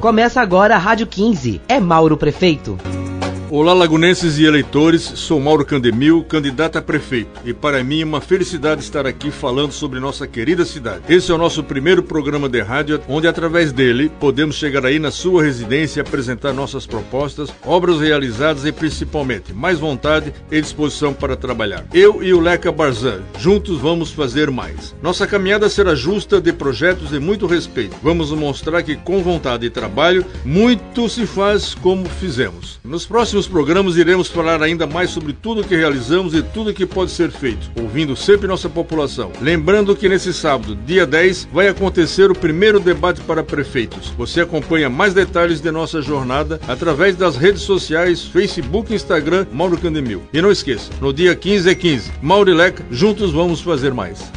Começa agora a Rádio 15. É Mauro Prefeito. Olá, lagunenses e eleitores. Sou Mauro Candemil, candidato a prefeito. E para mim é uma felicidade estar aqui falando sobre nossa querida cidade. Esse é o nosso primeiro programa de rádio, onde através dele podemos chegar aí na sua residência e apresentar nossas propostas, obras realizadas e principalmente mais vontade e disposição para trabalhar. Eu e o Leca Barzan, juntos vamos fazer mais. Nossa caminhada será justa de projetos e muito respeito. Vamos mostrar que com vontade e trabalho, muito se faz como fizemos. Nos próximos próximos programas iremos falar ainda mais sobre tudo que realizamos e tudo que pode ser feito, ouvindo sempre nossa população. Lembrando que nesse sábado, dia 10, vai acontecer o primeiro debate para prefeitos. Você acompanha mais detalhes de nossa jornada através das redes sociais, Facebook Instagram, Mauro Candemil. E não esqueça, no dia 15 é 15, Mauro e Leca, juntos vamos fazer mais.